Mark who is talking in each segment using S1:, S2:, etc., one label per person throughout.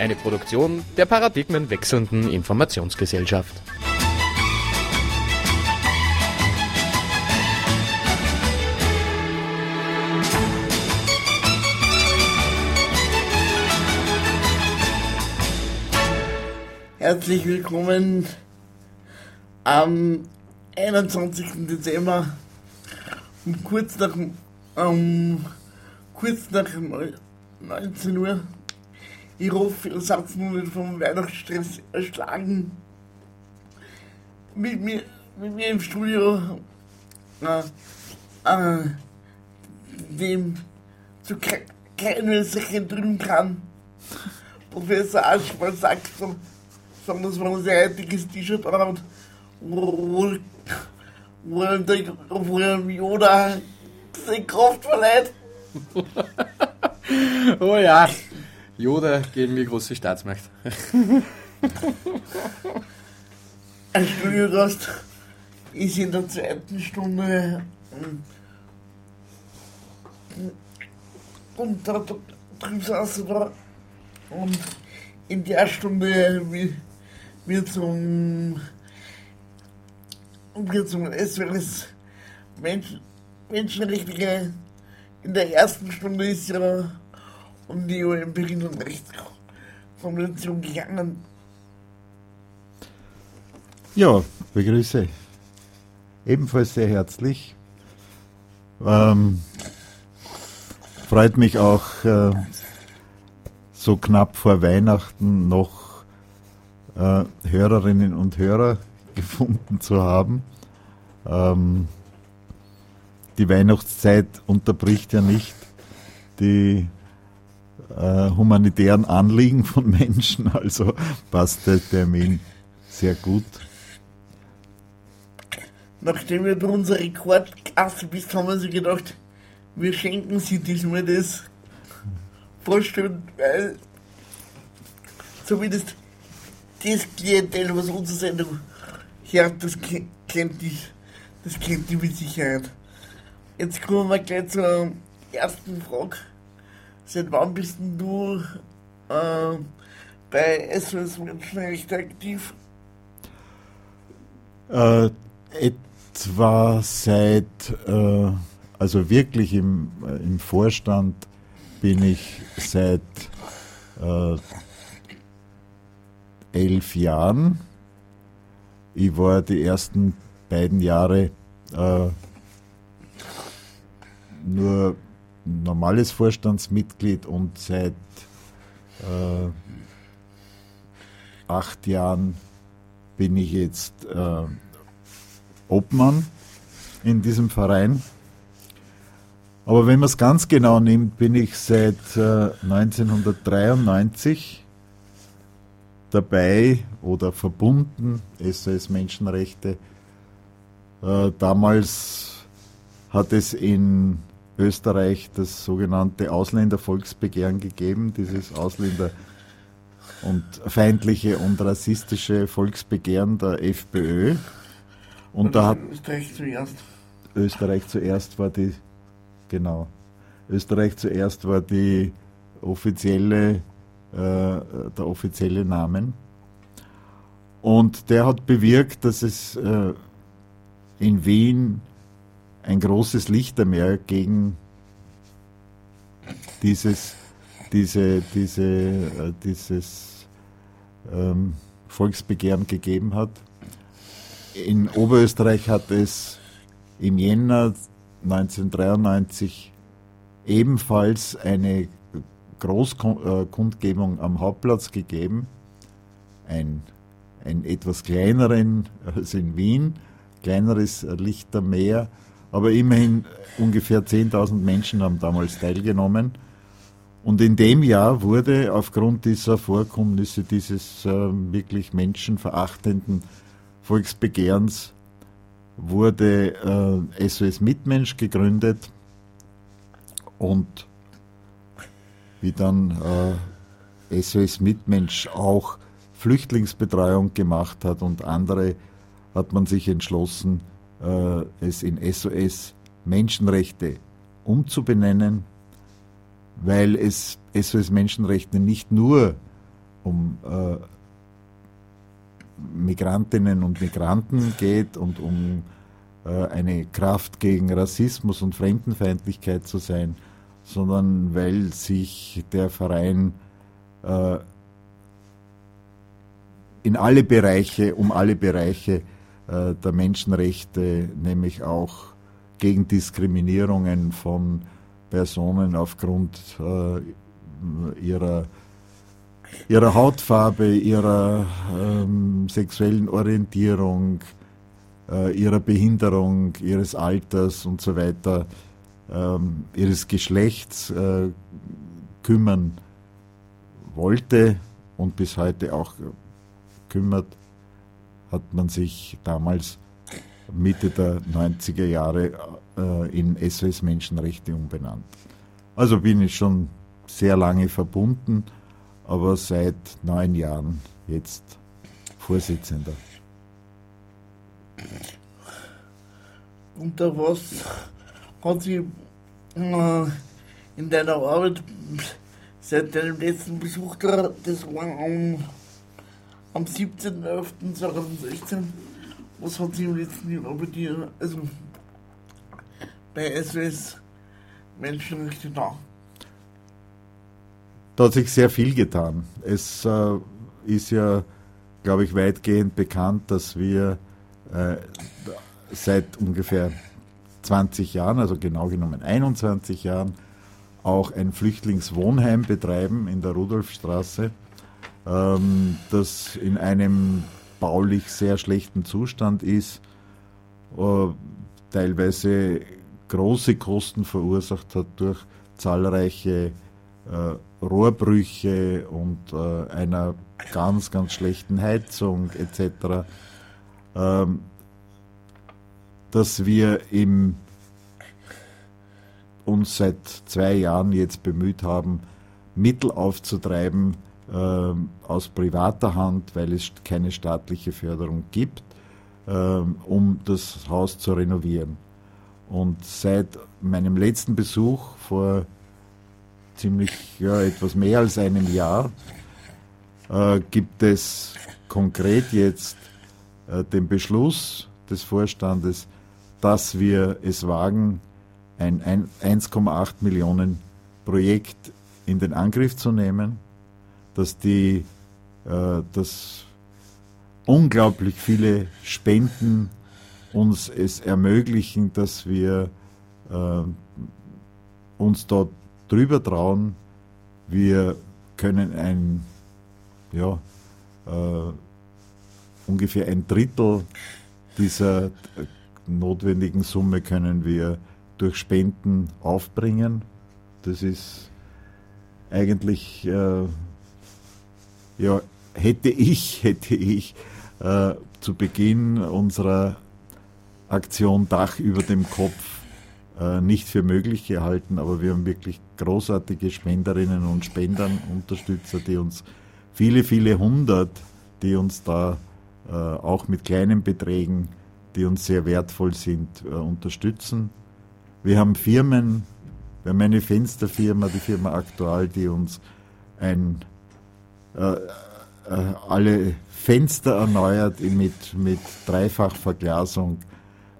S1: Eine Produktion der paradigmenwechselnden Informationsgesellschaft.
S2: Herzlich willkommen am 21. Dezember um kurz nach, um, kurz nach 19 Uhr. Seid noch nicht vom Weihnachtsstress erschlagen. Mit mir, mit mir im Studio, äh, äh, dem zu kein Österreich drüben kann. Professor Aschmann sagt so, sagen, dass man ein sehr dickes T-Shirt anhat, wo, wo, der, wo dem Yoda seine Kraft verleiht.
S3: oh ja, Yoda gegen mir große Staatsmacht.
S2: Ein Studiogast ist in der zweiten Stunde und da drüben saß er und in der Stunde wird zum wird zum SWS Mensch, Menschenrechte in der ersten Stunde ist ja um die UN-Berlin und Rechtskonvention gegangen.
S4: Ja, begrüße ebenfalls sehr herzlich. Ähm, freut mich auch äh, so knapp vor Weihnachten noch äh, Hörerinnen und Hörer gefunden zu haben. Ähm, die Weihnachtszeit unterbricht ja nicht die äh, humanitären Anliegen von Menschen, also passt der Termin sehr gut.
S2: Nachdem wir bei unserer Rekordklasse bist, haben wir sich gedacht, wir schenken sie diesmal das vorstellen, weil zumindest das Klientel, was unsere Sendung hört, das kennt die, das kennt die mit Sicherheit. Jetzt kommen wir gleich zur ersten Frage. Seit wann bist du äh, bei SOS Menschenrechte aktiv?
S4: Äh, etwa seit, äh, also wirklich im, äh, im Vorstand bin ich seit äh, elf Jahren. Ich war die ersten beiden Jahre äh, nur normales Vorstandsmitglied und seit äh, acht Jahren bin ich jetzt äh, Obmann in diesem Verein. Aber wenn man es ganz genau nimmt, bin ich seit äh, 1993 dabei oder verbunden, SOS Menschenrechte. Äh, damals hat es in Österreich das sogenannte Ausländervolksbegehren gegeben, dieses Ausländer- und feindliche und rassistische Volksbegehren der FPÖ. Und, und da hat
S2: Österreich zuerst.
S4: Österreich zuerst war die Genau. Österreich zuerst war die offizielle, äh, der offizielle Namen. Und der hat bewirkt, dass es äh, in Wien ein großes Lichtermeer gegen dieses, diese, diese, äh, dieses ähm, Volksbegehren gegeben hat. In Oberösterreich hat es im Jänner 1993 ebenfalls eine Großkundgebung am Hauptplatz gegeben, ein, ein etwas kleineren als in Wien, kleineres Lichtermeer, aber immerhin ungefähr 10.000 Menschen haben damals teilgenommen. Und in dem Jahr wurde aufgrund dieser Vorkommnisse, dieses äh, wirklich menschenverachtenden Volksbegehrens, wurde äh, SOS Mitmensch gegründet und wie dann äh, SOS Mitmensch auch Flüchtlingsbetreuung gemacht hat und andere, hat man sich entschlossen, es in SOS Menschenrechte umzubenennen, weil es SOS Menschenrechte nicht nur um äh, Migrantinnen und Migranten geht und um äh, eine Kraft gegen Rassismus und Fremdenfeindlichkeit zu sein, sondern weil sich der Verein äh, in alle Bereiche, um alle Bereiche äh, der Menschenrechte, nämlich auch gegen Diskriminierungen von Personen aufgrund äh, ihrer, ihrer Hautfarbe, ihrer ähm, sexuellen Orientierung, äh, ihrer Behinderung, ihres Alters und so weiter, ähm, ihres Geschlechts äh, kümmern wollte und bis heute auch kümmert, hat man sich damals Mitte der 90er Jahre äh, in SOS Menschenrechte umbenannt. Also bin ich schon sehr lange verbunden, aber seit neun Jahren jetzt Vorsitzender.
S2: Da was hat sie äh, in deiner Arbeit seit deinem letzten Besuch das war am, am 17.11.2016, was hat sie im letzten Jahr bei dir, also bei SOS Menschenrechte da?
S4: Da hat sich sehr viel getan. Es äh, ist ja, glaube ich, weitgehend bekannt, dass wir äh, seit ungefähr 20 Jahren, also genau genommen 21 Jahren, auch ein Flüchtlingswohnheim betreiben in der Rudolfstraße, ähm, das in einem baulich sehr schlechten Zustand ist, äh, teilweise große Kosten verursacht hat durch zahlreiche äh, Rohrbrüche und äh, einer ganz, ganz schlechten Heizung etc. Ähm, dass wir im, uns seit zwei Jahren jetzt bemüht haben, Mittel aufzutreiben aus privater Hand, weil es keine staatliche Förderung gibt, äh, um das Haus zu renovieren. Und seit meinem letzten Besuch vor ziemlich ja, etwas mehr als einem Jahr äh, gibt es konkret jetzt äh, den Beschluss des Vorstandes, dass wir es wagen, ein 1,8 Millionen Projekt in den Angriff zu nehmen, dass die, äh, dass unglaublich viele Spenden uns es ermöglichen, dass wir äh, uns dort drüber trauen. Wir können ein, ja, äh, ungefähr ein Drittel dieser notwendigen Summe können wir durch Spenden aufbringen. Das ist eigentlich, äh, ja, hätte ich, hätte ich äh, zu Beginn unserer Aktion Dach über dem Kopf äh, nicht für möglich gehalten, aber wir haben wirklich großartige Spenderinnen und Spendern, Unterstützer, die uns viele, viele hundert, die uns da äh, auch mit kleinen Beträgen die uns sehr wertvoll sind, äh, unterstützen. Wir haben Firmen, wir haben eine Fensterfirma, die Firma Aktual, die uns ein, alle Fenster erneuert mit, mit Dreifachverglasung.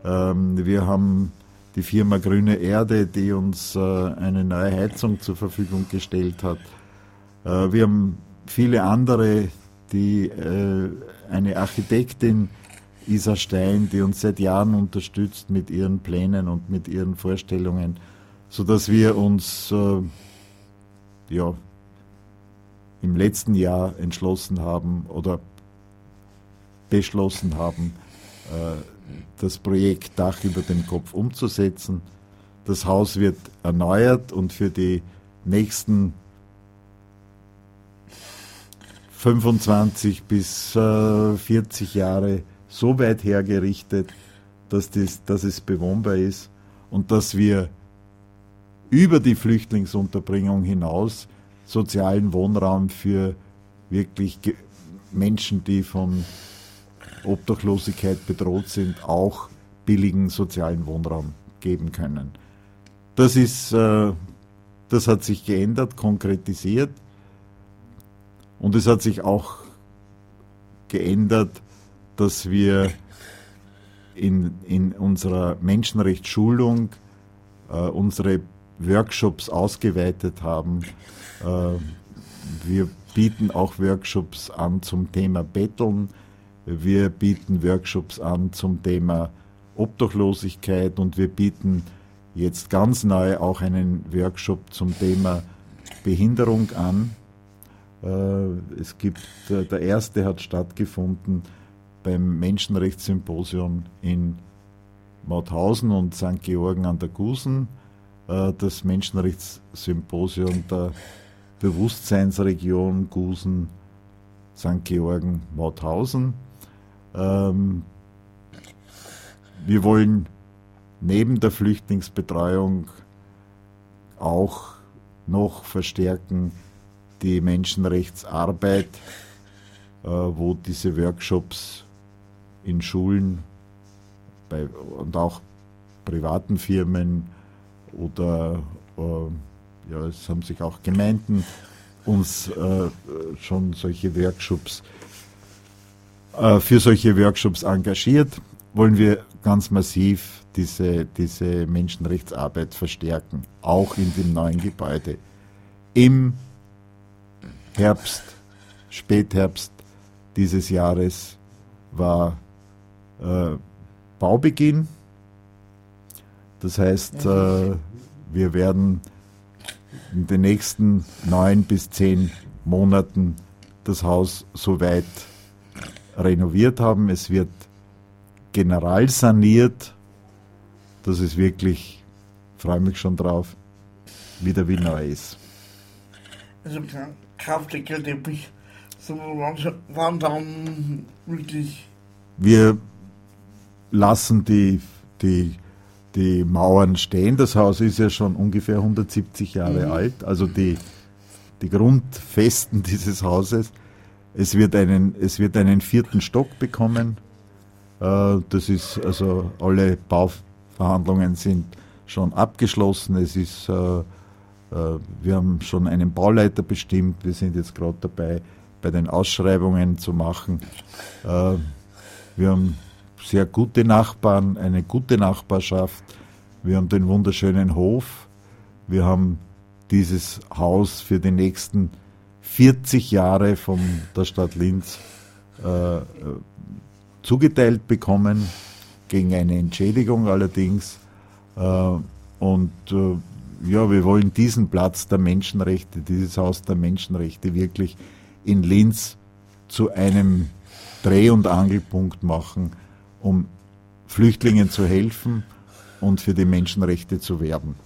S4: Ähm, wir haben die Firma Grüne Erde, die uns äh, eine neue Heizung zur Verfügung gestellt hat. Äh, wir haben viele andere, die äh, eine Architektin, Isa Stein, die uns seit Jahren unterstützt mit ihren Plänen und mit ihren Vorstellungen, sodass wir uns äh, ja, im letzten Jahr entschlossen haben oder beschlossen haben, äh, das Projekt Dach über dem Kopf umzusetzen. Das Haus wird erneuert und für die nächsten 25 bis äh, 40 Jahre so weit hergerichtet, dass, das, dass es bewohnbar ist und dass wir über die Flüchtlingsunterbringung hinaus sozialen Wohnraum für wirklich Menschen, die von Obdachlosigkeit bedroht sind, auch billigen sozialen Wohnraum geben können. Das ist, äh, das hat sich geändert, konkretisiert und es hat sich auch geändert, dass wir in, in unserer Menschenrechtsschulung äh, unsere Workshops ausgeweitet haben. Äh, wir bieten auch Workshops an zum Thema Betteln. Wir bieten Workshops an zum Thema Obdachlosigkeit und wir bieten jetzt ganz neu auch einen Workshop zum Thema Behinderung an. Äh, es gibt, äh, der erste hat stattgefunden beim Menschenrechtssymposium in Mauthausen und St. Georgen an der Gusen. Das Menschenrechtssymposium der Bewusstseinsregion Gusen, St. Georgen, Mauthausen. Ähm, wir wollen neben der Flüchtlingsbetreuung auch noch verstärken die Menschenrechtsarbeit, äh, wo diese Workshops in Schulen bei, und auch privaten Firmen oder äh, ja, es haben sich auch Gemeinden uns äh, schon solche Workshops äh, für solche Workshops engagiert, wollen wir ganz massiv diese, diese Menschenrechtsarbeit verstärken, auch in dem neuen Gebäude. Im Herbst, Spätherbst dieses Jahres war äh, Baubeginn. Das heißt, äh, wir werden in den nächsten neun bis zehn Monaten das Haus soweit renoviert haben. Es wird general saniert. Das ist wirklich, freue mich schon drauf, wieder wie neu ist.
S2: Also kraftiger Teppich, so waren dann wirklich.
S4: Wir lassen die, die, die Mauern stehen. Das Haus ist ja schon ungefähr 170 Jahre mhm. alt, also die, die Grundfesten dieses Hauses. Es wird einen, es wird einen vierten Stock bekommen. Äh, das ist also alle Bauverhandlungen sind schon abgeschlossen. Es ist, äh, äh, wir haben schon einen Bauleiter bestimmt. Wir sind jetzt gerade dabei, bei den Ausschreibungen zu machen. Wir haben sehr gute Nachbarn, eine gute Nachbarschaft. Wir haben den wunderschönen Hof. Wir haben dieses Haus für die nächsten 40 Jahre von der Stadt Linz äh, zugeteilt bekommen, gegen eine Entschädigung allerdings. Äh, und äh, ja, wir wollen diesen Platz der Menschenrechte, dieses Haus der Menschenrechte wirklich in Linz zu einem Dreh- und Angelpunkt machen, um Flüchtlingen zu helfen und für die Menschenrechte zu werben.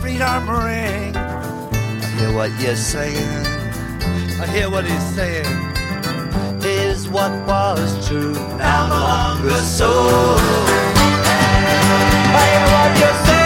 S5: Freedom ring. I hear what you're saying. I hear what he's saying. Is what was true now no longer so. I hear what you're saying.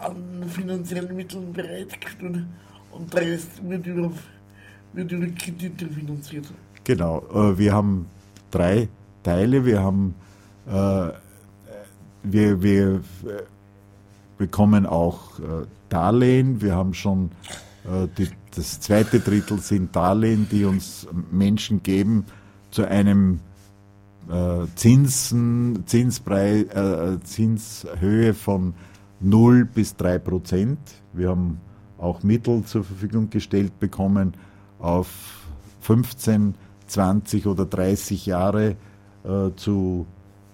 S2: An finanziellen Mitteln bereitgestellt und der Rest wird über, wird über Kredite finanziert.
S4: Genau, äh, wir haben drei Teile. Wir haben, äh, wir, wir äh, bekommen auch äh, Darlehen. Wir haben schon äh, die, das zweite Drittel sind Darlehen, die uns Menschen geben zu einem Zinsen, Zinspreis, äh, Zinshöhe von 0 bis 3 Prozent. Wir haben auch Mittel zur Verfügung gestellt bekommen auf 15, 20 oder 30 Jahre äh, zu,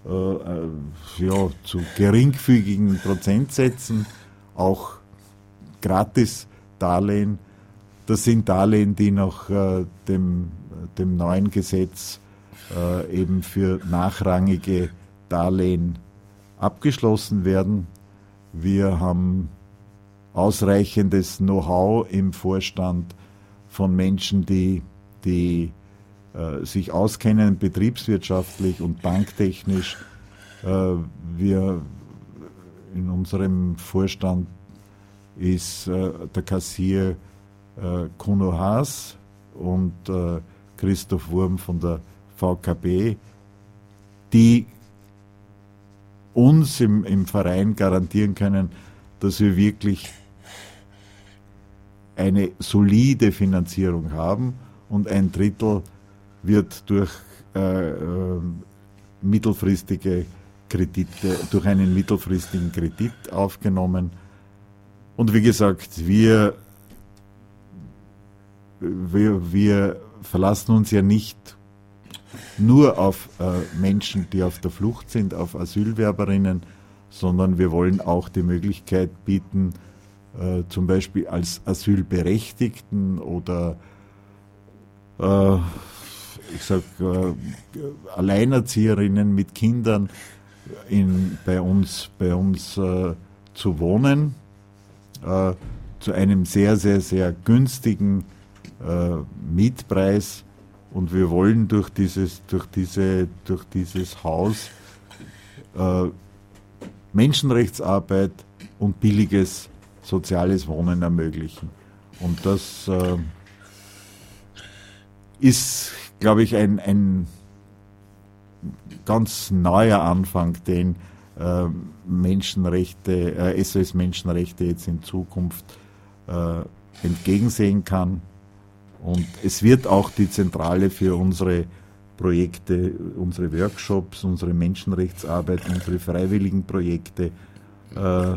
S4: äh, äh, ja, zu geringfügigen Prozentsätzen, auch gratis Darlehen. Das sind Darlehen, die nach äh, dem, dem neuen Gesetz äh, eben für nachrangige Darlehen abgeschlossen werden. Wir haben ausreichendes Know-how im Vorstand von Menschen, die, die äh, sich auskennen betriebswirtschaftlich und banktechnisch. Äh, wir in unserem Vorstand ist äh, der Kassier äh, Kuno Haas und äh, Christoph Wurm von der VKB, die uns im, im Verein garantieren können, dass wir wirklich eine solide Finanzierung haben und ein Drittel wird durch äh, äh, mittelfristige Kredite, durch einen mittelfristigen Kredit aufgenommen. Und wie gesagt, wir, wir, wir verlassen uns ja nicht nur auf äh, Menschen, die auf der Flucht sind, auf Asylwerberinnen, sondern wir wollen auch die Möglichkeit bieten, äh, zum Beispiel als Asylberechtigten oder äh, ich sag, äh, Alleinerzieherinnen mit Kindern in, bei uns, bei uns äh, zu wohnen, äh, zu einem sehr, sehr, sehr günstigen Mietpreis. Und wir wollen durch dieses, durch diese, durch dieses Haus äh, Menschenrechtsarbeit und billiges soziales Wohnen ermöglichen. Und das äh, ist, glaube ich, ein, ein ganz neuer Anfang, den äh, Menschenrechte, äh, SOS Menschenrechte jetzt in Zukunft äh, entgegensehen kann. Und es wird auch die Zentrale für unsere Projekte, unsere Workshops, unsere Menschenrechtsarbeit, unsere freiwilligen Projekte, äh,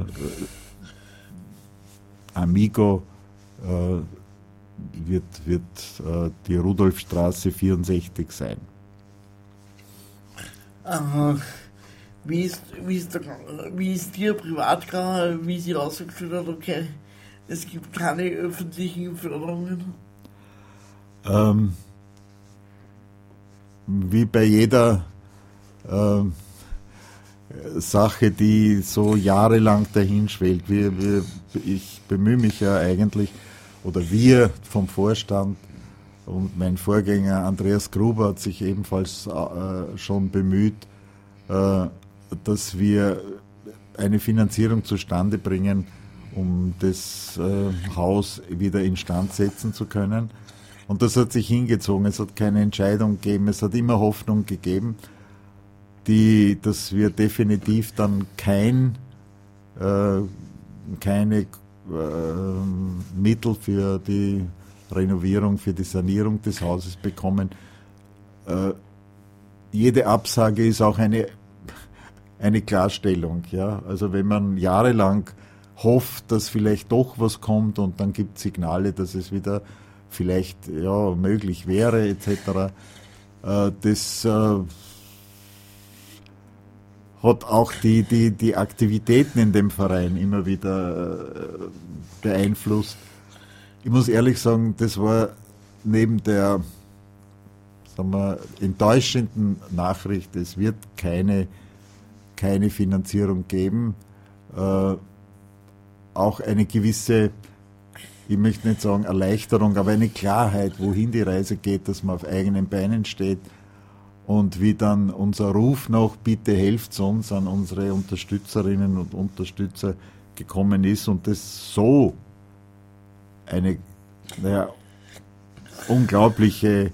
S4: Amigo äh, wird, wird äh, die Rudolfstraße 64 sein.
S2: Aha. Wie ist, wie ist, der, wie ist dir privat gegangen, wie sie rausgestellt hat, okay, es gibt keine öffentlichen Förderungen?
S4: Ähm, wie bei jeder ähm, Sache, die so jahrelang dahinschwellt. Wir, wir, ich bemühe mich ja eigentlich, oder wir vom Vorstand und mein Vorgänger Andreas Gruber hat sich ebenfalls äh, schon bemüht, äh, dass wir eine Finanzierung zustande bringen, um das äh, Haus wieder instand setzen zu können. Und das hat sich hingezogen. Es hat keine Entscheidung gegeben. Es hat immer Hoffnung gegeben, die, dass wir definitiv dann kein, äh, keine äh, Mittel für die Renovierung, für die Sanierung des Hauses bekommen. Äh, jede Absage ist auch eine, eine Klarstellung. Ja? Also wenn man jahrelang hofft, dass vielleicht doch was kommt und dann gibt es Signale, dass es wieder vielleicht ja, möglich wäre, etc. Äh, das äh, hat auch die, die, die Aktivitäten in dem Verein immer wieder äh, beeinflusst. Ich muss ehrlich sagen, das war neben der sagen wir, enttäuschenden Nachricht, es wird keine, keine Finanzierung geben, auch eine gewisse ich möchte nicht sagen Erleichterung, aber eine Klarheit, wohin die Reise geht, dass man auf eigenen Beinen steht und wie dann unser Ruf noch, bitte helft uns an unsere Unterstützerinnen und Unterstützer gekommen ist und das so eine naja, unglaubliche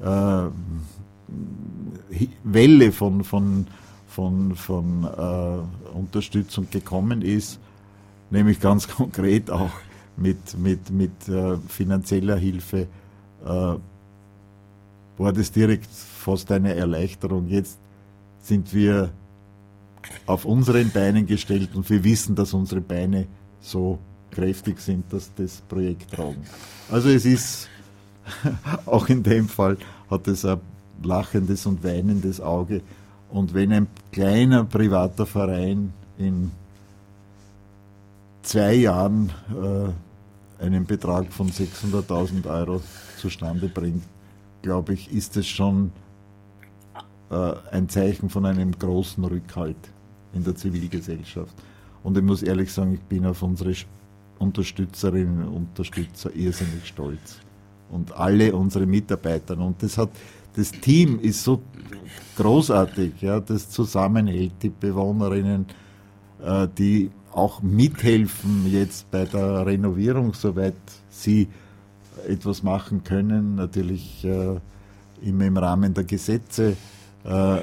S4: äh, Welle von, von, von, von äh, Unterstützung gekommen ist, nämlich ganz konkret auch mit, mit, mit äh, finanzieller Hilfe, äh, war das direkt fast eine Erleichterung. Jetzt sind wir auf unseren Beinen gestellt und wir wissen, dass unsere Beine so kräftig sind, dass das Projekt tragen. Also es ist, auch in dem Fall hat es ein lachendes und weinendes Auge. Und wenn ein kleiner privater Verein in zwei Jahren äh, einen Betrag von 600.000 Euro zustande bringt, glaube ich, ist es schon äh, ein Zeichen von einem großen Rückhalt in der Zivilgesellschaft. Und ich muss ehrlich sagen, ich bin auf unsere Unterstützerinnen und Unterstützer irrsinnig stolz. Und alle unsere Mitarbeiter. Und das hat, das Team ist so großartig, ja, das zusammenhält, die Bewohnerinnen, äh, die auch mithelfen jetzt bei der Renovierung, soweit sie etwas machen können, natürlich äh, immer im Rahmen der Gesetze. Äh,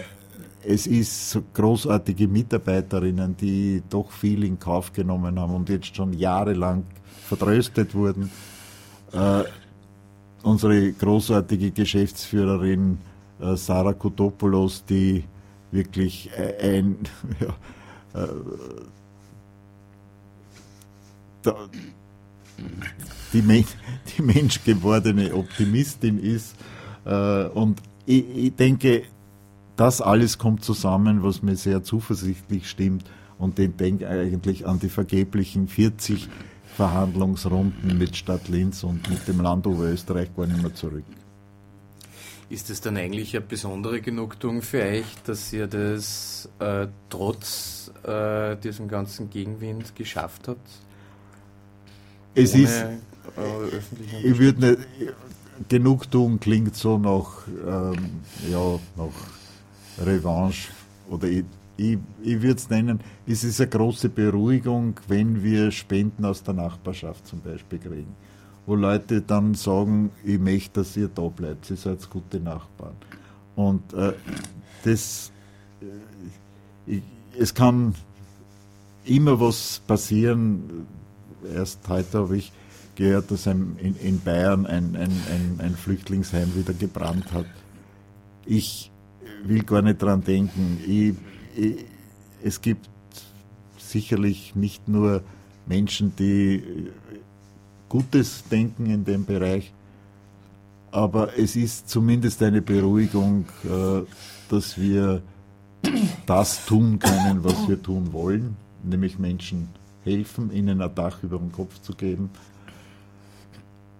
S4: es ist großartige Mitarbeiterinnen, die doch viel in Kauf genommen haben und jetzt schon jahrelang vertröstet wurden. äh, unsere großartige Geschäftsführerin äh, Sarah Kotopoulos, die wirklich ein, ja, äh, da, die, die menschgewordene Optimistin ist. Äh, und ich, ich denke, das alles kommt zusammen, was mir sehr zuversichtlich stimmt. Und den denke eigentlich an die vergeblichen 40 Verhandlungsrunden mit Stadt Linz und mit dem Land Oberösterreich gar nicht mehr zurück.
S3: Ist es dann eigentlich eine besondere Genugtuung für euch, dass ihr das äh, trotz äh, diesem ganzen Gegenwind geschafft habt?
S4: Es Ohne, ist, äh, ich würde nicht, Genugtuung klingt so nach, ähm, ja, nach Revanche oder ich, ich, ich würde es nennen, es ist eine große Beruhigung, wenn wir Spenden aus der Nachbarschaft zum Beispiel kriegen. Wo Leute dann sagen, ich möchte, dass ihr da bleibt, ihr seid gute Nachbarn. Und äh, das, äh, ich, es kann immer was passieren. Erst heute habe ich gehört, dass in, in Bayern ein, ein, ein, ein Flüchtlingsheim wieder gebrannt hat. Ich will gar nicht dran denken. Ich, ich, es gibt sicherlich nicht nur Menschen, die Gutes denken in dem Bereich, aber es ist zumindest eine Beruhigung, äh, dass wir das tun können, was wir tun wollen, nämlich Menschen helfen, ihnen ein Dach über den Kopf zu geben,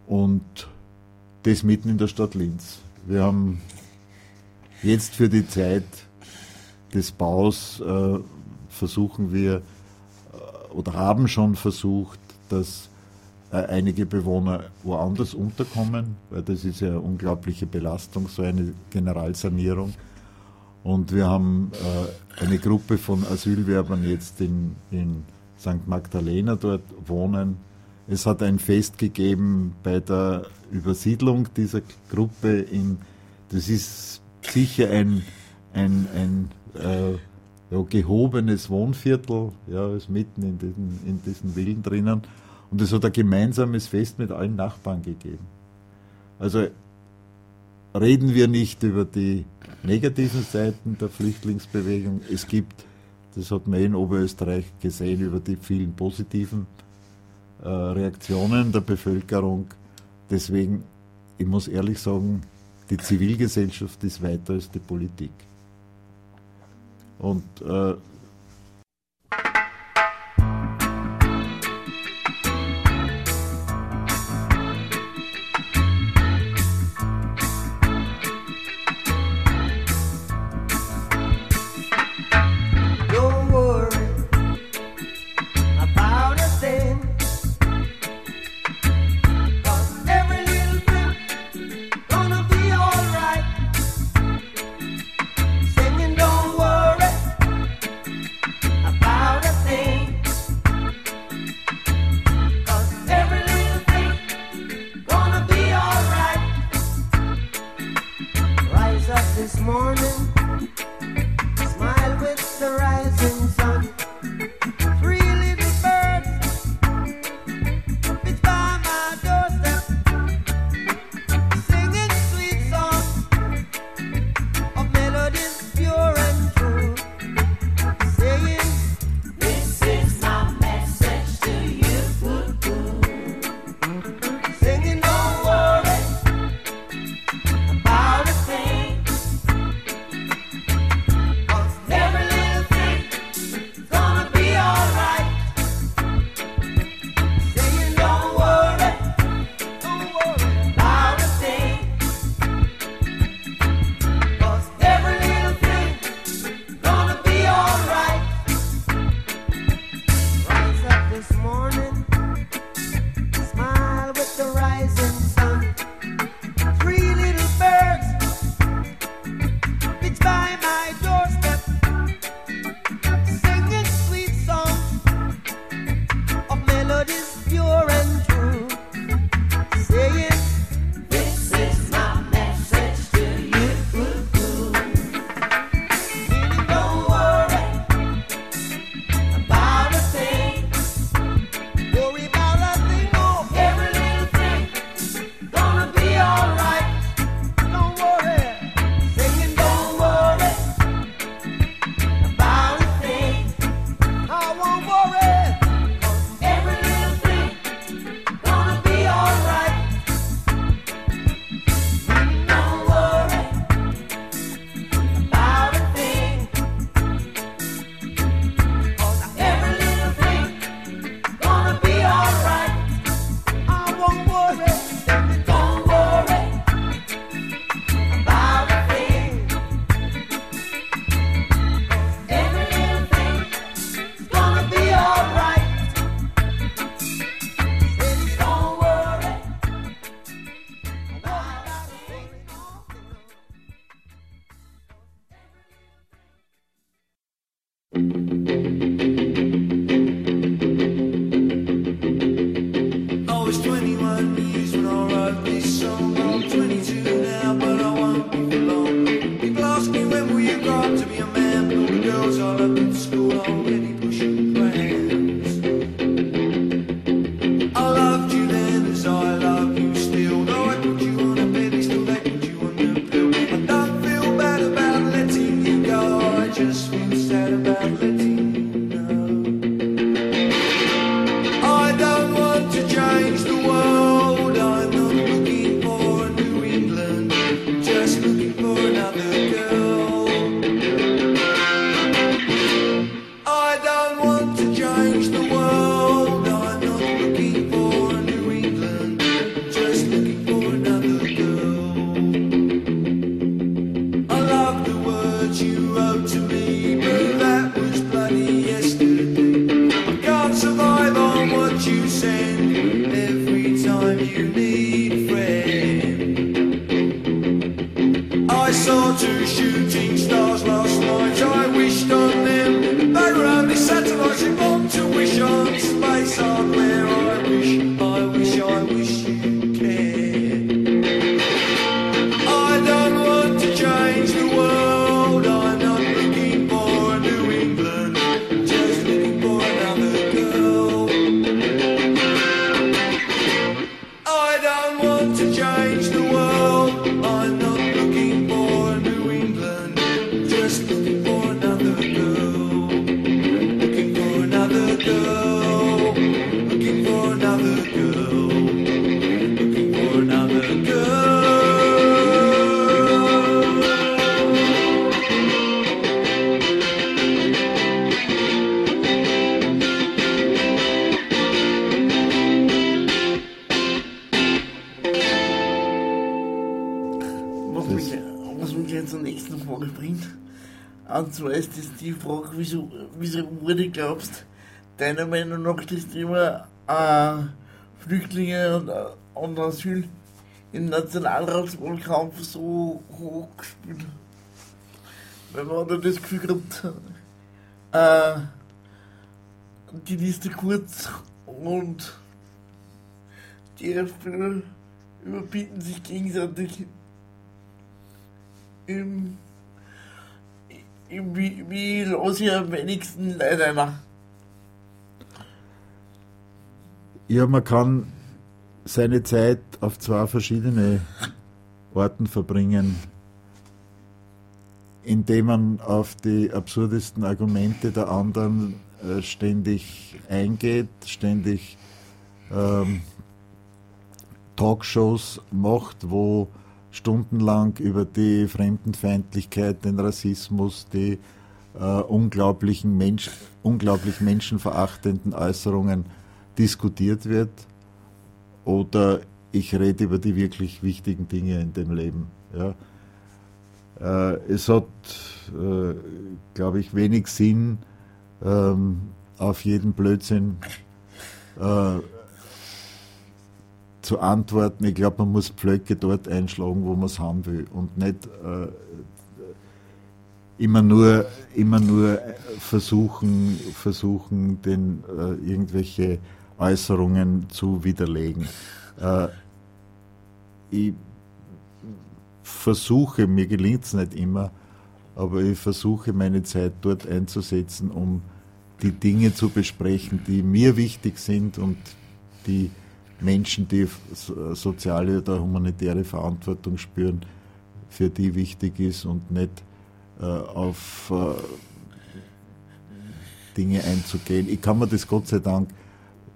S4: und das mitten in der Stadt Linz. Wir haben jetzt für die Zeit des Baus äh, versuchen wir äh, oder haben schon versucht, dass äh, einige Bewohner woanders unterkommen, weil das ist ja eine unglaubliche Belastung, so eine Generalsanierung. Und wir haben äh, eine Gruppe von Asylwerbern jetzt in, in St. Magdalena dort wohnen es hat ein Fest gegeben bei der Übersiedlung dieser Gruppe. In, das ist sicher ein, ein, ein äh, ja, gehobenes Wohnviertel, ja, ist mitten in diesen, in diesen Villen drinnen. Und es hat ein gemeinsames Fest mit allen Nachbarn gegeben. Also reden wir nicht über die negativen Seiten der Flüchtlingsbewegung. Es gibt, das hat man in Oberösterreich gesehen, über die vielen positiven äh, Reaktionen der Bevölkerung. Deswegen, ich muss ehrlich sagen, die Zivilgesellschaft ist weiter als die Politik. Und äh,
S2: Frage, wieso, wieso wurde, glaubst deiner Meinung nach das Thema äh, Flüchtlinge und, und Asyl im Nationalratswahlkampf so hoch gespielt? Weil man ja das Gefühl gehabt, äh, die Liste kurz und die FPÖ überbieten sich gegenseitig im wie, wie los hier am wenigsten leider.
S4: Ja, man kann seine Zeit auf zwei verschiedene Orten verbringen, indem man auf die absurdesten Argumente der anderen äh, ständig eingeht, ständig ähm, Talkshows macht, wo stundenlang über die Fremdenfeindlichkeit, den Rassismus, die äh, unglaublichen Mensch, unglaublich menschenverachtenden Äußerungen diskutiert wird. Oder ich rede über die wirklich wichtigen Dinge in dem Leben. Ja. Äh, es hat, äh, glaube ich, wenig Sinn, ähm, auf jeden Blödsinn äh, zu antworten. Ich glaube, man muss Pflöcke dort einschlagen, wo man es haben will und nicht äh, immer nur, immer nur versuchen, versuchen den, äh, irgendwelche Äußerungen zu widerlegen. Äh, ich versuche, mir gelingt es nicht immer, aber ich versuche meine Zeit dort einzusetzen, um die Dinge zu besprechen, die mir wichtig sind und die Menschen, die so- soziale oder humanitäre Verantwortung spüren, für die wichtig ist und nicht äh, auf äh, Dinge einzugehen. Ich kann mir das Gott sei Dank,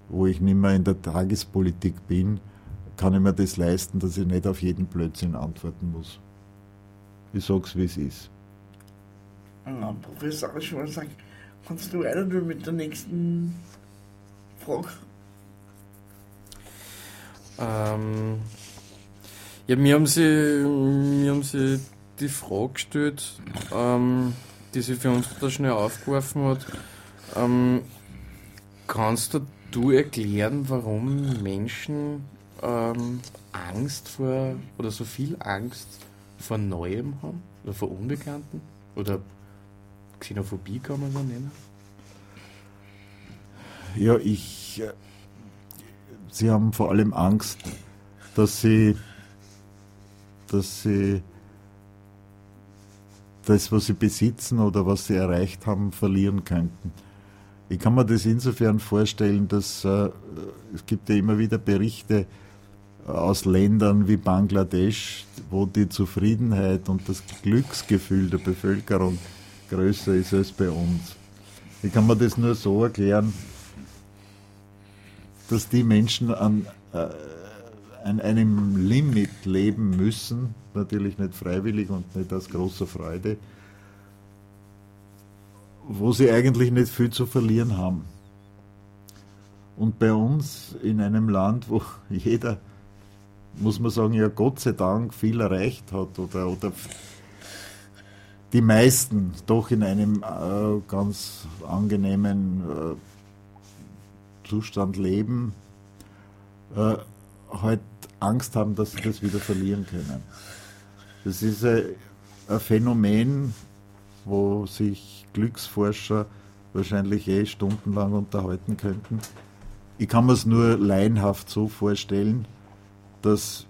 S4: wo ich nicht mehr in der Tagespolitik bin, kann ich mir das leisten, dass ich nicht auf jeden Blödsinn antworten muss. Ich sag's, wie es ist.
S2: Ja, Professor Aschmann sagt, kannst du weiter mit der nächsten Frage?
S3: Ähm, ja, mir haben sie, mir haben sie die Frage gestellt, ähm, die sich für uns da schnell aufgeworfen hat. Ähm, kannst du, du erklären, warum Menschen ähm, Angst vor oder so viel Angst vor Neuem haben oder vor Unbekannten? Oder Xenophobie kann man so nennen?
S4: Ja, ich. Sie haben vor allem Angst, dass sie, dass sie das, was sie besitzen oder was sie erreicht haben, verlieren könnten. Ich kann mir das insofern vorstellen, dass äh, es gibt ja immer wieder Berichte aus Ländern wie Bangladesch, wo die Zufriedenheit und das Glücksgefühl der Bevölkerung größer ist als bei uns. Ich kann mir das nur so erklären, dass die Menschen an, äh, an einem Limit leben müssen, natürlich nicht freiwillig und nicht aus großer Freude, wo sie eigentlich nicht viel zu verlieren haben. Und bei uns in einem Land, wo jeder, muss man sagen, ja Gott sei Dank viel erreicht hat oder, oder die meisten doch in einem äh, ganz angenehmen äh, Zustand leben, äh, halt Angst haben, dass sie das wieder verlieren können. Das ist ein, ein Phänomen, wo sich Glücksforscher wahrscheinlich eh stundenlang unterhalten könnten. Ich kann mir es nur laienhaft so vorstellen, dass,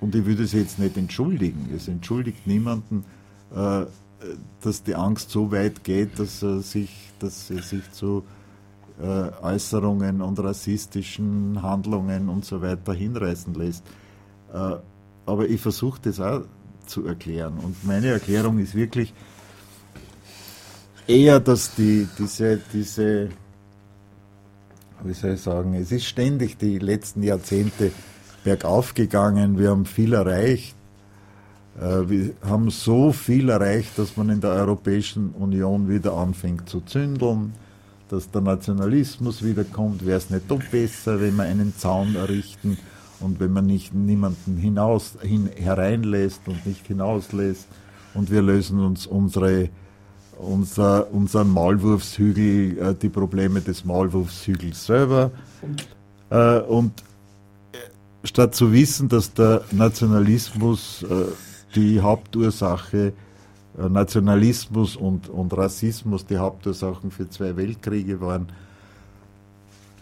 S4: und ich würde es jetzt nicht entschuldigen, es entschuldigt niemanden, äh, dass die Angst so weit geht, dass er sich, dass er sich zu äh, Äußerungen und rassistischen Handlungen und so weiter hinreißen lässt. Äh, aber ich versuche das auch zu erklären. Und meine Erklärung ist wirklich eher, dass die, diese, diese wie soll ich sagen, es ist ständig die letzten Jahrzehnte bergauf gegangen. Wir haben viel erreicht. Äh, wir haben so viel erreicht, dass man in der Europäischen Union wieder anfängt zu zündeln, dass der Nationalismus wiederkommt. Wäre es nicht doch besser, wenn wir einen Zaun errichten und wenn man nicht niemanden hinaus, hin, hereinlässt und nicht hinauslässt und wir lösen uns unsere unser, unseren Maulwurfshügel, äh, die Probleme des Maulwurfshügels selber. Äh, und statt zu wissen, dass der Nationalismus äh, die Hauptursache, äh, Nationalismus und, und Rassismus die Hauptursachen für zwei Weltkriege waren,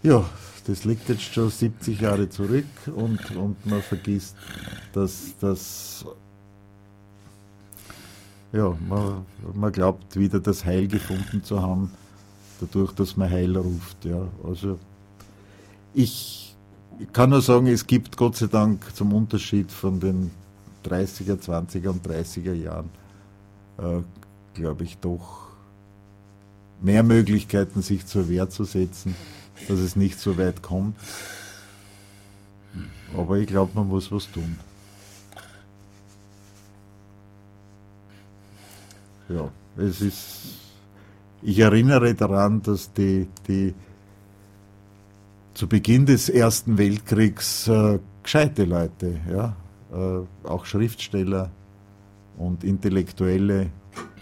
S4: ja, das liegt jetzt schon 70 Jahre zurück und, und man vergisst, dass das ja, man, man glaubt wieder das Heil gefunden zu haben, dadurch, dass man Heil ruft. Ja. Also ich kann nur sagen, es gibt Gott sei Dank zum Unterschied von den 30er, 20er und 30er Jahren, äh, glaube ich, doch mehr Möglichkeiten, sich zur Wehr zu setzen, dass es nicht so weit kommt. Aber ich glaube, man muss was tun. Ja, es ist. Ich erinnere daran, dass die, die zu Beginn des Ersten Weltkriegs äh, gescheite Leute, ja, äh, auch Schriftsteller und Intellektuelle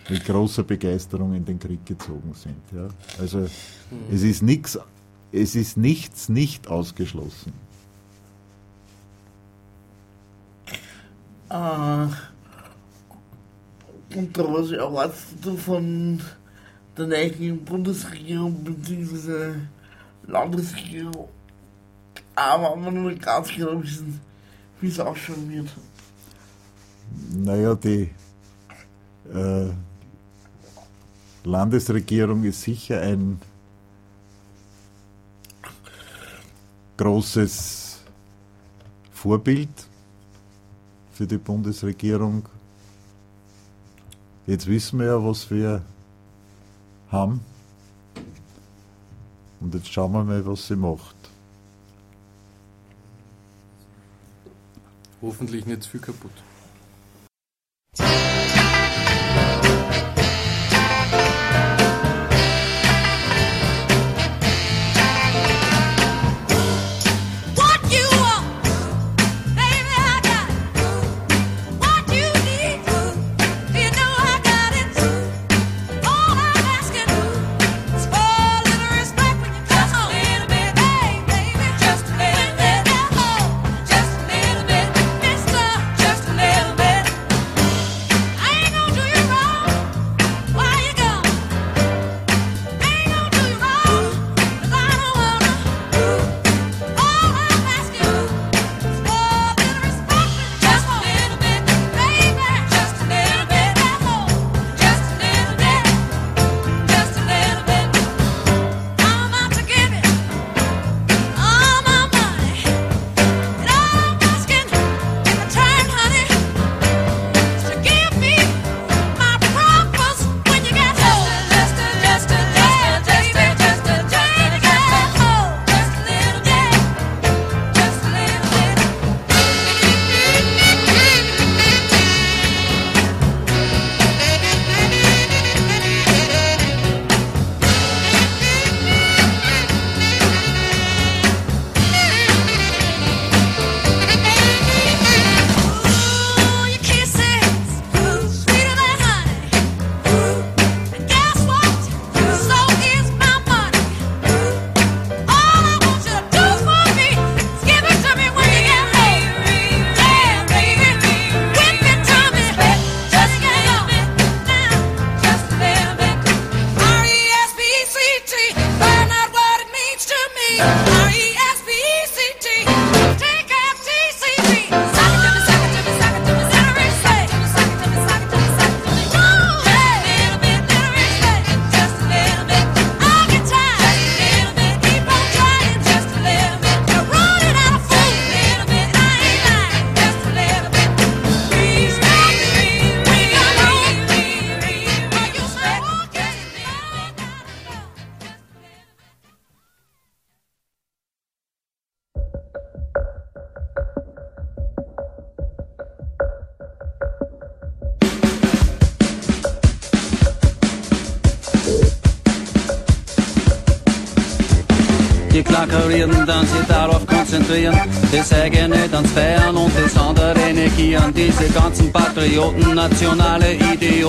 S4: mit großer Begeisterung in den Krieg gezogen sind. Ja. Also mhm. es ist nichts, es ist nichts nicht ausgeschlossen.
S2: Ah, und da was erwartest du von der neuen Bundesregierung bzw. Landesregierung? Aber man nur ganz genau wissen, wie es ausschauen wird.
S4: Naja, die äh, Landesregierung ist sicher ein großes Vorbild für die Bundesregierung Jetzt wissen wir ja, was wir haben. Und jetzt schauen wir mal, was sie macht.
S3: Hoffentlich nicht zu viel kaputt.
S6: Das eigene dann feiern und das andere negieren. Diese ganzen Patrioten, nationale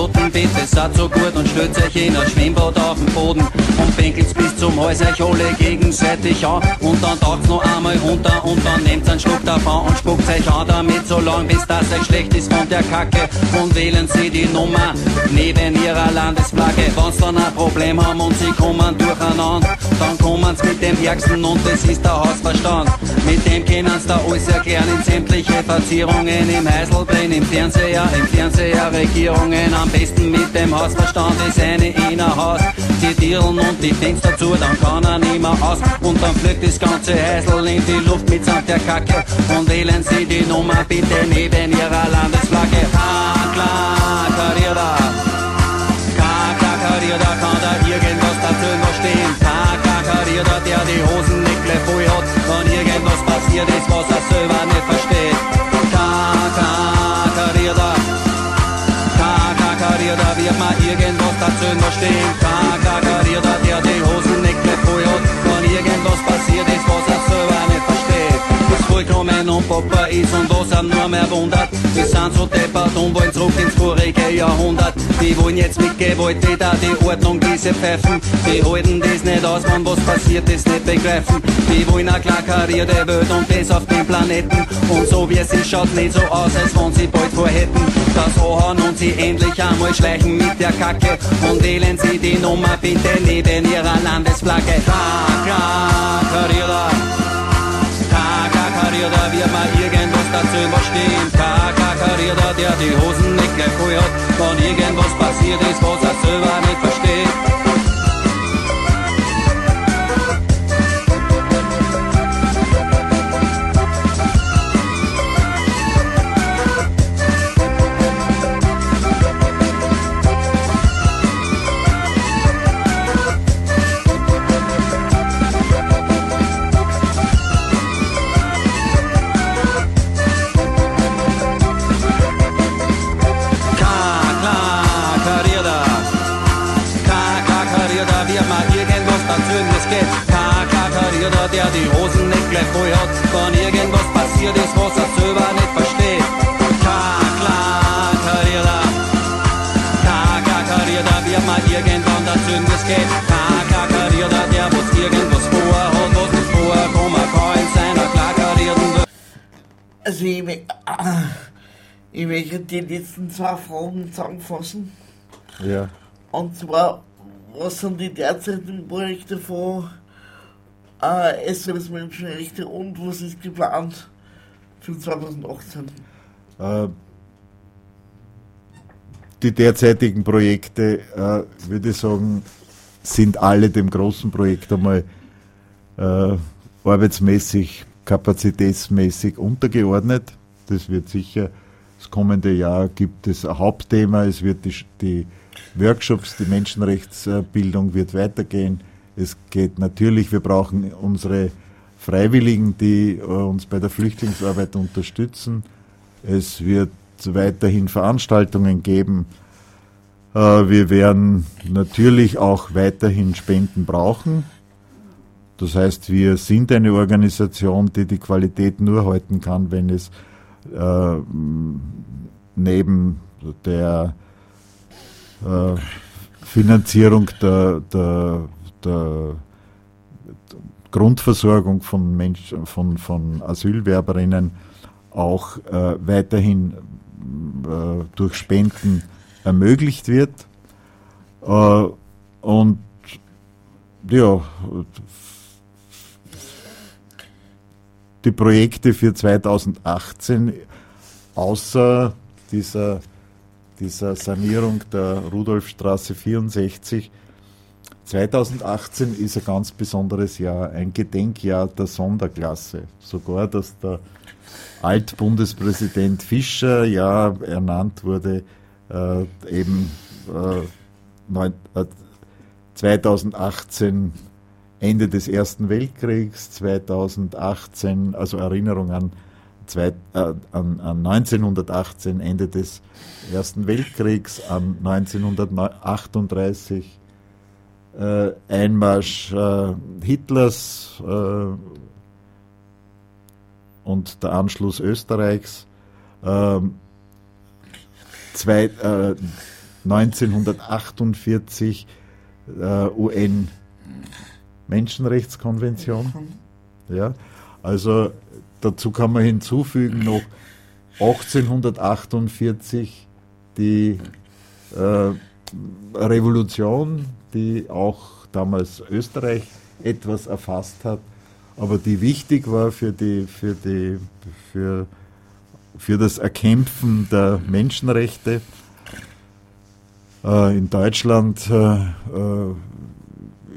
S6: Idioten, bitte seid so gut und stellt euch in ein Schwimmbad auf den Boden und pinkelt bis zum Hals euch alle gegenseitig an und dann taucht's noch einmal runter und dann nehmt einen Schluck davon und spuckt euch an damit so lang, bis das euch schlecht ist von der Kacke und wählen sie die Nummer neben ihrer Landesflagge. Wenn's dann ein Problem haben und sie kommen durcheinander, dann kommen's mit dem Ärgsten und das ist der Hausverstand. Mit dem können's da alles erklären in sämtliche Verzierungen im Heisel drin, im Fernseher, im Fernseher Regierungen. Am besten mit dem Hausverstand ist eine Innerhaus. Die Dirlen und die Dings dazu, dann kann er nimmer aus. Und dann fliegt das ganze Heisel in die Luft mitsamt der Kacke. Und wählen Sie die Nummer bitte neben Ihrer Landesflagge. Ah, klar, Karriere. Kann da irgendwas dazu noch stehen. Kakakarierter, der die Hosen nicht voll hat, wenn irgendwas passiert ist, was er selber nicht versteht. Dazu unpackbar ist und was einem nur mehr wundert. Wir sind so deppert und wollen zurück ins vorige Jahrhundert. Die wollen jetzt mit Gewalt wieder die Ordnung diese pfeifen. Die halten das nicht aus, wenn was passiert ist, nicht begreifen. Die wollen eine klakarierte Welt und das auf dem Planeten. Und so wie es ist, schaut nicht so aus, als wenn sie bald vorhätten. Das Ohren und sie endlich einmal schleichen mit der Kacke. Und wählen sie die Nummer bitte neben ihrer Landesflagge. Klakarierter. Kakakarierter, wird mal irgendwas dazu verstehen. Kakakarierter, der die Hosen nicht gleich voll hat, wenn irgendwas passiert ist, was er selber nicht versteht.
S2: Also ich, ah, ich möchte die letzten zwei Fragen zusammenfassen.
S4: Ja.
S2: Und zwar, was sind die derzeitigen Projekte von äh, SOS Menschenrechte und was ist geplant für 2018?
S4: Äh, die derzeitigen Projekte, äh, würde ich sagen, sind alle dem großen Projekt einmal äh, arbeitsmäßig, kapazitätsmäßig untergeordnet. Das wird sicher, das kommende Jahr gibt es ein Hauptthema, es wird die, die Workshops, die Menschenrechtsbildung wird weitergehen. Es geht natürlich, wir brauchen unsere Freiwilligen, die äh, uns bei der Flüchtlingsarbeit unterstützen. Es wird weiterhin Veranstaltungen geben. Äh, Wir werden natürlich auch weiterhin Spenden brauchen. Das heißt, wir sind eine Organisation, die die Qualität nur halten kann, wenn es äh, neben der äh, Finanzierung der, der, der Grundversorgung von, Mensch, von, von Asylwerberinnen auch äh, weiterhin äh, durch Spenden ermöglicht wird. Äh, und ja, die Projekte für 2018, außer dieser, dieser Sanierung der Rudolfstraße 64, 2018 ist ein ganz besonderes Jahr, ein Gedenkjahr der Sonderklasse. Sogar, dass der Altbundespräsident Fischer ja ernannt wurde, äh, eben äh, neun, äh, 2018 Ende des Ersten Weltkriegs, 2018, also Erinnerung an, zwei, äh, an, an 1918, Ende des Ersten Weltkriegs, an 1938 äh, Einmarsch äh, Hitlers äh, und der Anschluss Österreichs. Zwei, äh, 1948 äh, UN Menschenrechtskonvention. Ja, also dazu kann man hinzufügen noch 1848 die äh, Revolution, die auch damals Österreich etwas erfasst hat, aber die wichtig war für, die, für, die, für, für das Erkämpfen der Menschenrechte. Äh, in Deutschland, äh, äh,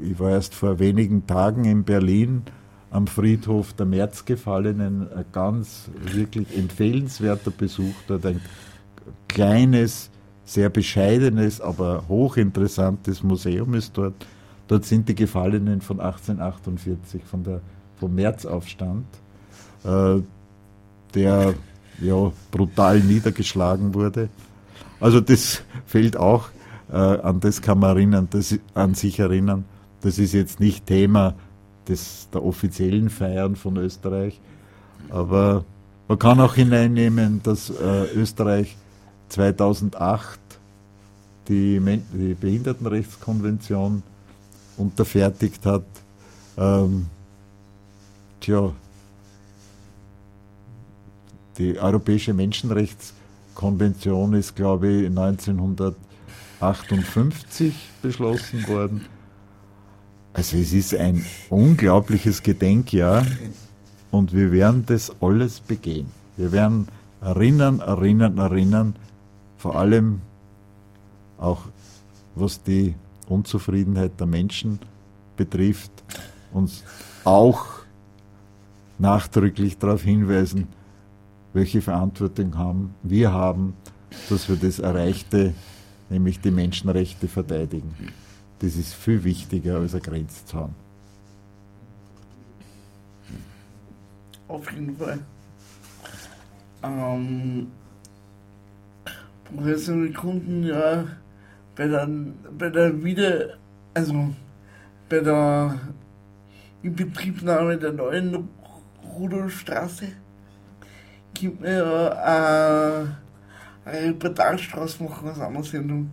S4: ich war erst vor wenigen Tagen in Berlin am Friedhof der Märzgefallenen, ein ganz wirklich empfehlenswerter Besuch dort, ein kleines, sehr bescheidenes, aber hochinteressantes Museum ist dort. Dort sind die Gefallenen von 1848, von der, vom Märzaufstand, äh, der ja, brutal niedergeschlagen wurde. Also das fällt auch, äh, an das kann man erinnern, das, an sich erinnern. Das ist jetzt nicht Thema des, der offiziellen Feiern von Österreich, aber man kann auch hineinnehmen, dass äh, Österreich 2008 die, die Behindertenrechtskonvention unterfertigt hat. Ähm, tja, die Europäische Menschenrechtskonvention ist, glaube ich, 1958 beschlossen worden. Also es ist ein unglaubliches Gedenkjahr und wir werden das alles begehen. Wir werden erinnern, erinnern, erinnern, vor allem auch was die Unzufriedenheit der Menschen betrifft, uns auch nachdrücklich darauf hinweisen, welche Verantwortung haben, wir haben, dass wir das Erreichte, nämlich die Menschenrechte verteidigen. Das ist viel wichtiger als eine Grenze zu haben.
S2: Auf jeden Fall. Ähm, Professor Kunden ja bei der, bei der Wieder, also bei der Inbetriebnahme der neuen Rudolfstraße gibt mir ja äh, eine Reportage draus machen aus einer Sendung.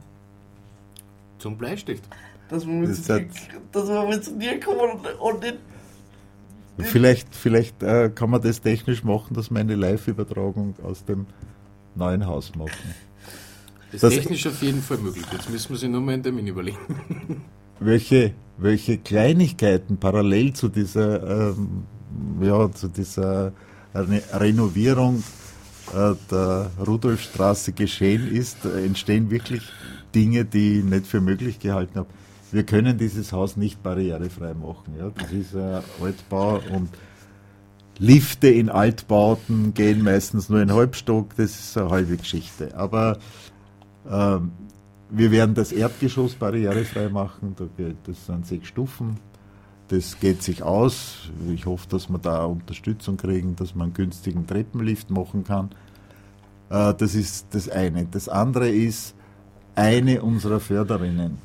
S3: Zum Bleistift.
S2: Dass wir mit,
S4: Das
S2: zu, dir, dass wir mit zu dir kommen und, und nicht
S4: Vielleicht, vielleicht äh, kann man das technisch machen, dass wir eine Live-Übertragung aus dem neuen Haus machen.
S3: Das,
S4: Das-
S3: ist technisch auf jeden Fall möglich. Jetzt müssen wir sich nur mal einen Termin überlegen.
S4: welche, welche Kleinigkeiten parallel zu dieser, ähm, ja, zu dieser Re Renovierung äh, der Rudolfstraße geschehen ist, äh, entstehen wirklich Dinge, die ich nicht für möglich gehalten habe. Wir können dieses Haus nicht barrierefrei machen. Ja? Das ist ein Altbau und Lifte in Altbauten gehen meistens nur in Halbstock, das ist eine halbe Geschichte. Aber ähm, wir werden das Erdgeschoss barrierefrei machen, das sind sechs Stufen. Das geht sich aus. Ich hoffe, dass wir da Unterstützung kriegen, dass man einen günstigen Treppenlift machen kann. Äh, das ist das eine. Das andere ist eine unserer Förderinnen,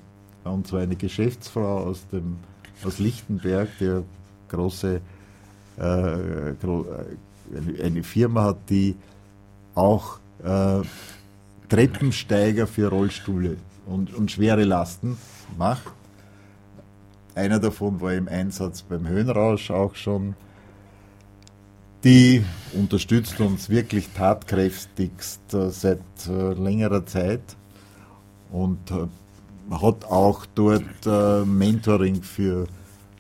S4: und zwar eine Geschäftsfrau aus, dem, aus Lichtenberg, die eine große äh, äh, eine Firma hat, die auch äh, Treppensteiger für Rollstühle und, und schwere Lasten macht. Einer davon war im Einsatz beim Höhenrausch auch schon. Die unterstützt uns wirklich tatkräftigst äh, seit äh, längerer Zeit und äh, hat auch dort äh, Mentoring für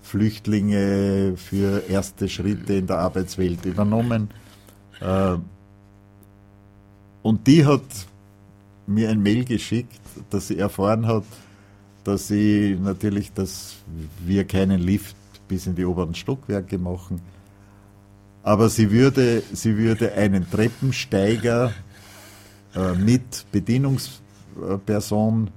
S4: Flüchtlinge, für erste Schritte in der Arbeitswelt übernommen. Äh, und die hat mir ein Mail geschickt, dass sie erfahren hat, dass sie natürlich, dass wir keinen Lift bis in die oberen Stockwerke machen, aber sie würde, sie würde einen Treppensteiger äh, mit Bedienungsperson,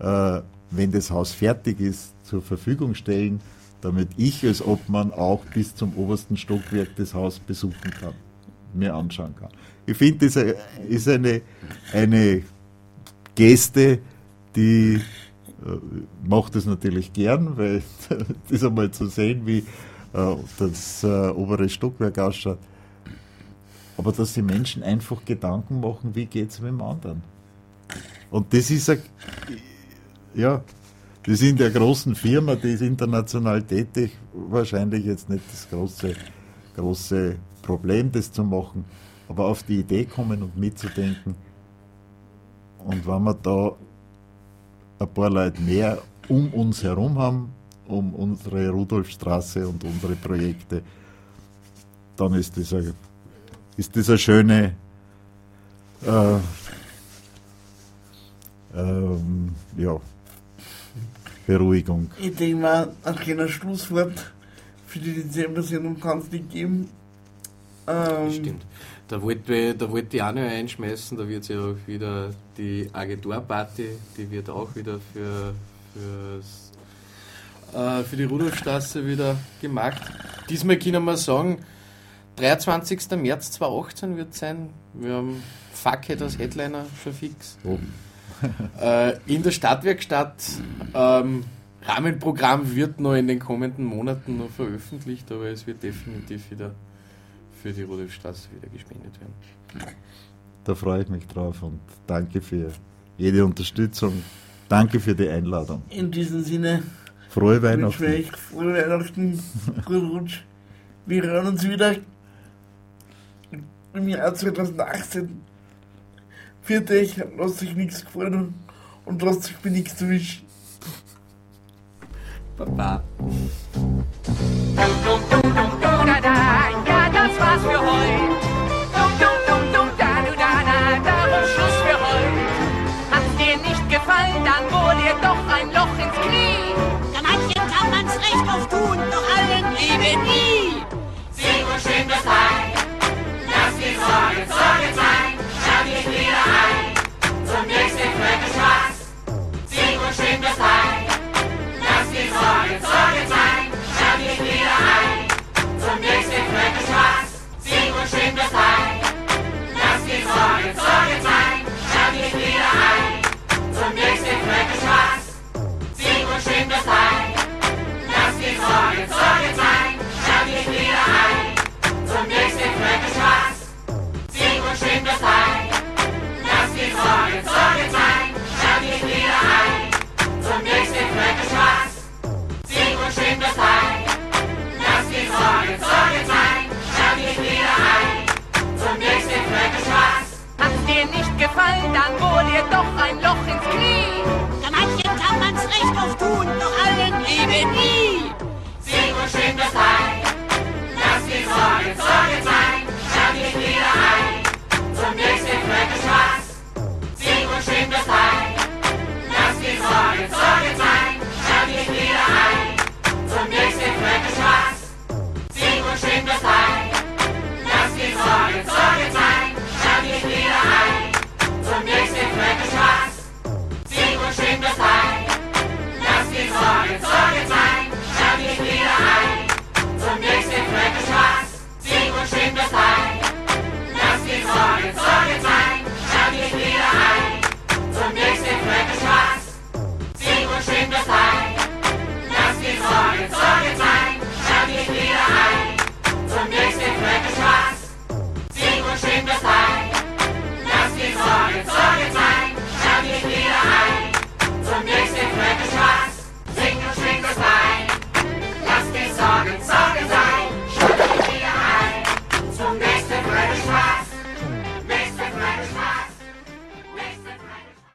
S4: äh, wenn das Haus fertig ist, zur Verfügung stellen, damit ich als Obmann auch bis zum obersten Stockwerk des Hauses besuchen kann, mir anschauen kann. Ich finde, das ist eine, eine Geste, die äh, mache das natürlich gern, weil das einmal zu sehen, wie äh, das äh, obere Stockwerk ausschaut. Aber dass die Menschen einfach Gedanken machen, wie geht es mit dem anderen. Und das ist ein, ja, ist in der großen Firma, die ist international tätig, wahrscheinlich jetzt nicht das große, große Problem, das zu machen, aber auf die Idee kommen und mitzudenken. Und wenn wir da ein paar Leute mehr um uns herum haben, um unsere Rudolfstraße und unsere Projekte, dann ist das eine, ist das eine schöne äh, ähm, ja, Beruhigung.
S2: Ich denke mal, ein kleiner Schlusswort für die Dezember-Sendung kann es nicht geben. Ähm,
S3: Stimmt. Da wollte, da wollte ich auch noch einschmeißen, da wird ja auch wieder die Agenturparty, die wird auch wieder für, für's, äh, für die Rudolfstraße wieder gemacht. Diesmal können wir sagen, 23. März 2018 wird sein. Wir haben Fuckhead als Headliner schon fix.
S4: Oben.
S3: Äh, in der Stadtwerkstatt. Ähm, Rahmenprogramm wird noch in den kommenden Monaten noch veröffentlicht, aber es wird definitiv wieder für die Rudolfstraße wieder gespendet werden.
S4: Da freue ich mich drauf und danke für jede Unterstützung. Danke für die Einladung.
S2: in diesem Sinne
S4: Frohe Weihnachten.
S2: euch frohe Weihnachten, guten Rutsch. Wir hören uns wieder im Jahr 2018. Für dich, lasst euch nichts gefallen und lasst euch mir nichts wünschen.
S3: Baba.
S7: Ja, das war's für heute. Dum, dum, dum, dum, da, du, da, da, darum Schluss für heute. Hat's dir nicht gefallen, dann bohr dir doch ein Loch ins Knie.
S8: Ja, manchen kann man's recht auf tun, doch allen Liebe nie.
S7: Sing und schön das Heil. Lass die Sorgen sein.